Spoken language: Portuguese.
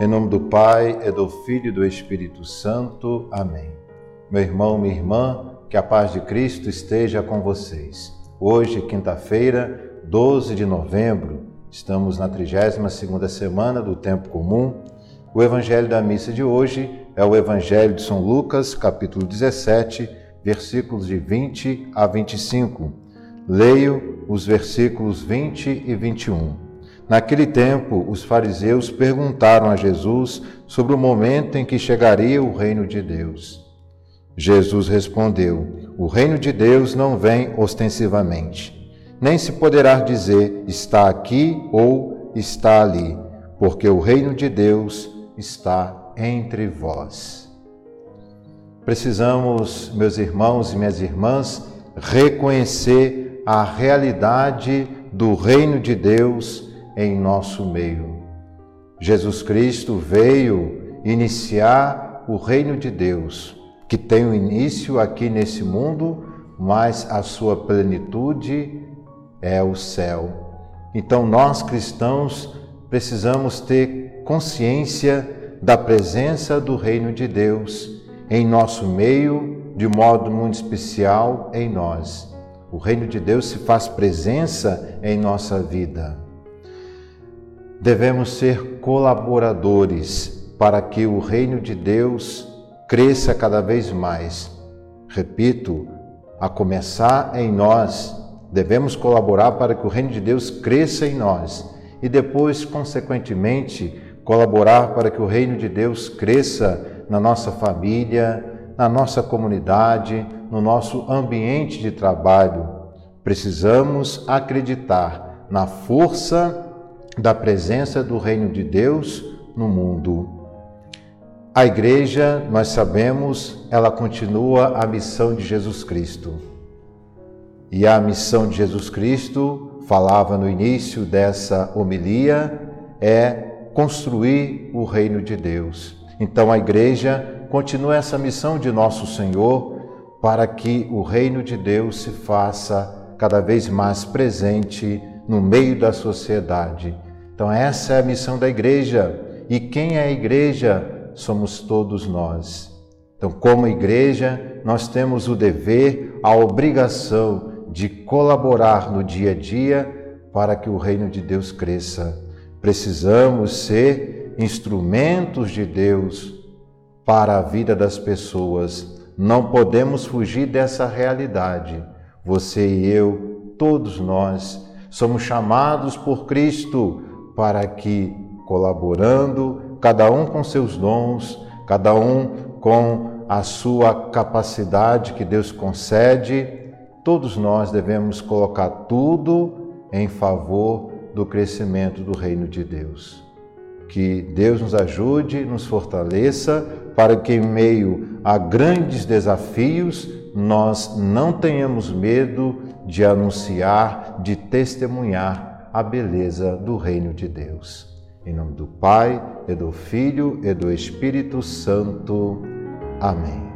Em nome do Pai, e do Filho e do Espírito Santo. Amém. Meu irmão, minha irmã, que a paz de Cristo esteja com vocês. Hoje, quinta-feira, 12 de novembro, estamos na 32ª semana do tempo comum. O evangelho da missa de hoje é o evangelho de São Lucas, capítulo 17, versículos de 20 a 25. Leio os versículos 20 e 21. Naquele tempo, os fariseus perguntaram a Jesus sobre o momento em que chegaria o reino de Deus. Jesus respondeu: O reino de Deus não vem ostensivamente, nem se poderá dizer está aqui ou está ali, porque o reino de Deus está entre vós. Precisamos, meus irmãos e minhas irmãs, reconhecer a realidade do reino de Deus em nosso meio. Jesus Cristo veio iniciar o reino de Deus, que tem o um início aqui nesse mundo, mas a sua plenitude é o céu. Então nós cristãos precisamos ter consciência da presença do reino de Deus em nosso meio, de modo muito especial em nós. O reino de Deus se faz presença em nossa vida devemos ser colaboradores para que o reino de Deus cresça cada vez mais. Repito, a começar em nós, devemos colaborar para que o reino de Deus cresça em nós e depois, consequentemente, colaborar para que o reino de Deus cresça na nossa família, na nossa comunidade, no nosso ambiente de trabalho. Precisamos acreditar na força da presença do reino de Deus no mundo. A igreja, nós sabemos, ela continua a missão de Jesus Cristo. E a missão de Jesus Cristo, falava no início dessa homilia, é construir o reino de Deus. Então a igreja continua essa missão de nosso Senhor para que o reino de Deus se faça cada vez mais presente no meio da sociedade. Então, essa é a missão da igreja. E quem é a igreja? Somos todos nós. Então, como igreja, nós temos o dever, a obrigação de colaborar no dia a dia para que o reino de Deus cresça. Precisamos ser instrumentos de Deus para a vida das pessoas. Não podemos fugir dessa realidade. Você e eu, todos nós, Somos chamados por Cristo para que, colaborando, cada um com seus dons, cada um com a sua capacidade que Deus concede, todos nós devemos colocar tudo em favor do crescimento do reino de Deus. Que Deus nos ajude, nos fortaleça, para que, em meio a grandes desafios, nós não tenhamos medo de anunciar, de testemunhar a beleza do reino de Deus. Em nome do Pai, e do Filho e do Espírito Santo. Amém.